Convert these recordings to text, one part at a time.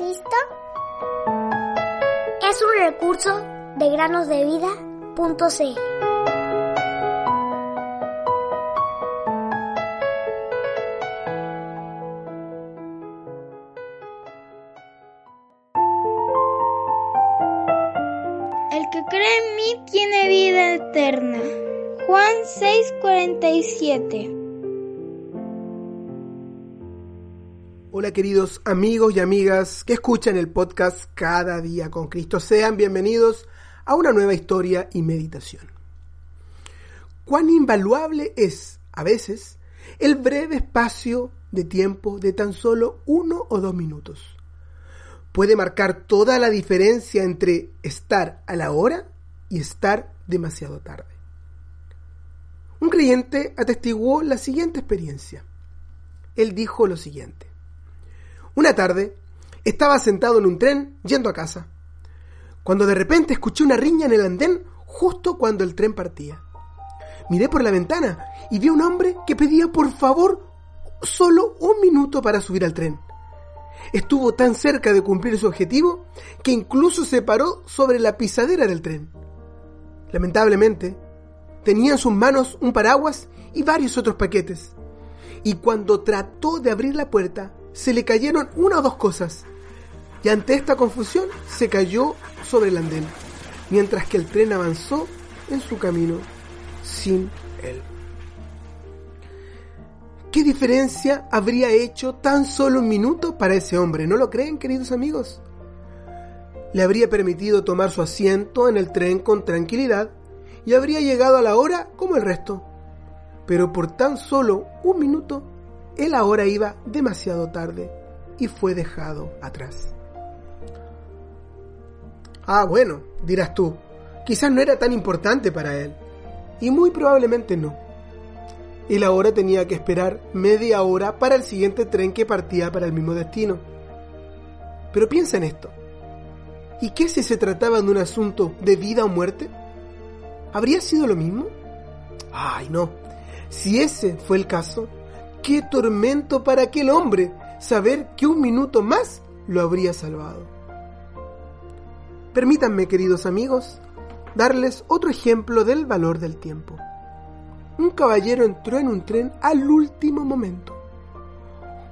Cristo? Es un recurso de granosdevida.cl. El que cree en mí tiene vida eterna. Juan 6:47 Hola queridos amigos y amigas que escuchan el podcast Cada día con Cristo. Sean bienvenidos a una nueva historia y meditación. Cuán invaluable es, a veces, el breve espacio de tiempo de tan solo uno o dos minutos. Puede marcar toda la diferencia entre estar a la hora y estar demasiado tarde. Un creyente atestiguó la siguiente experiencia. Él dijo lo siguiente. Una tarde estaba sentado en un tren yendo a casa, cuando de repente escuché una riña en el andén justo cuando el tren partía. Miré por la ventana y vi a un hombre que pedía por favor solo un minuto para subir al tren. Estuvo tan cerca de cumplir su objetivo que incluso se paró sobre la pisadera del tren. Lamentablemente, tenía en sus manos un paraguas y varios otros paquetes. Y cuando trató de abrir la puerta, se le cayeron una o dos cosas. Y ante esta confusión se cayó sobre el andén, mientras que el tren avanzó en su camino sin él. ¿Qué diferencia habría hecho tan solo un minuto para ese hombre? ¿No lo creen, queridos amigos? Le habría permitido tomar su asiento en el tren con tranquilidad y habría llegado a la hora como el resto. Pero por tan solo un minuto, él ahora iba demasiado tarde y fue dejado atrás. Ah, bueno, dirás tú, quizás no era tan importante para él. Y muy probablemente no. Él ahora tenía que esperar media hora para el siguiente tren que partía para el mismo destino. Pero piensa en esto. ¿Y qué si se trataba de un asunto de vida o muerte? ¿Habría sido lo mismo? Ay, no. Si ese fue el caso, qué tormento para aquel hombre saber que un minuto más lo habría salvado. Permítanme, queridos amigos, darles otro ejemplo del valor del tiempo. Un caballero entró en un tren al último momento.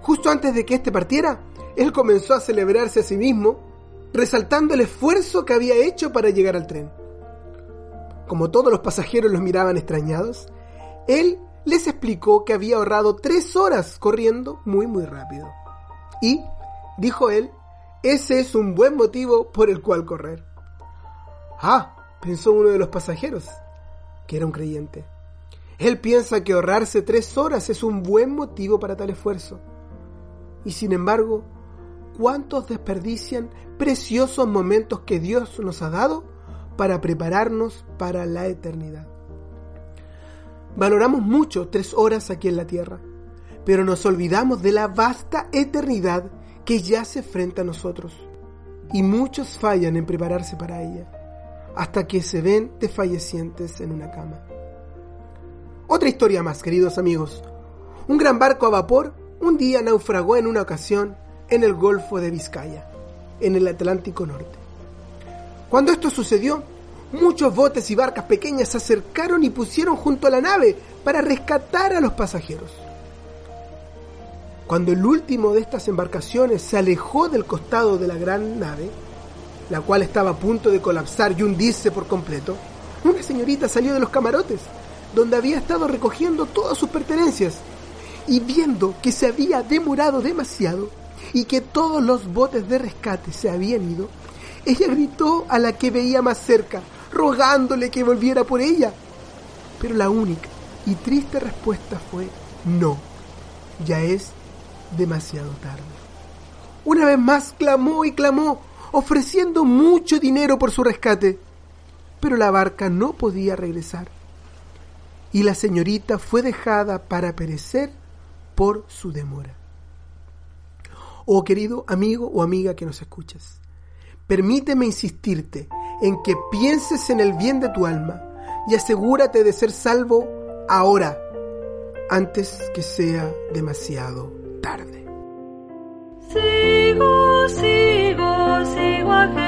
Justo antes de que éste partiera, él comenzó a celebrarse a sí mismo, resaltando el esfuerzo que había hecho para llegar al tren. Como todos los pasajeros los miraban extrañados, él les explicó que había ahorrado tres horas corriendo muy muy rápido. Y, dijo él, ese es un buen motivo por el cual correr. Ah, pensó uno de los pasajeros, que era un creyente. Él piensa que ahorrarse tres horas es un buen motivo para tal esfuerzo. Y sin embargo, ¿cuántos desperdician preciosos momentos que Dios nos ha dado para prepararnos para la eternidad? Valoramos mucho tres horas aquí en la tierra, pero nos olvidamos de la vasta eternidad que yace frente a nosotros. Y muchos fallan en prepararse para ella, hasta que se ven desfallecientes en una cama. Otra historia más, queridos amigos. Un gran barco a vapor un día naufragó en una ocasión en el Golfo de Vizcaya, en el Atlántico Norte. Cuando esto sucedió, muchos botes y barcas pequeñas se acercaron y pusieron junto a la nave para rescatar a los pasajeros. Cuando el último de estas embarcaciones se alejó del costado de la gran nave, la cual estaba a punto de colapsar y hundirse por completo, una señorita salió de los camarotes, donde había estado recogiendo todas sus pertenencias, y viendo que se había demorado demasiado y que todos los botes de rescate se habían ido, ella gritó a la que veía más cerca, rogándole que volviera por ella. Pero la única y triste respuesta fue no, ya es demasiado tarde. Una vez más clamó y clamó, ofreciendo mucho dinero por su rescate, pero la barca no podía regresar. Y la señorita fue dejada para perecer por su demora. Oh querido amigo o amiga que nos escuchas, permíteme insistirte en que pienses en el bien de tu alma y asegúrate de ser salvo ahora, antes que sea demasiado tarde. Sigo, sigo, sigo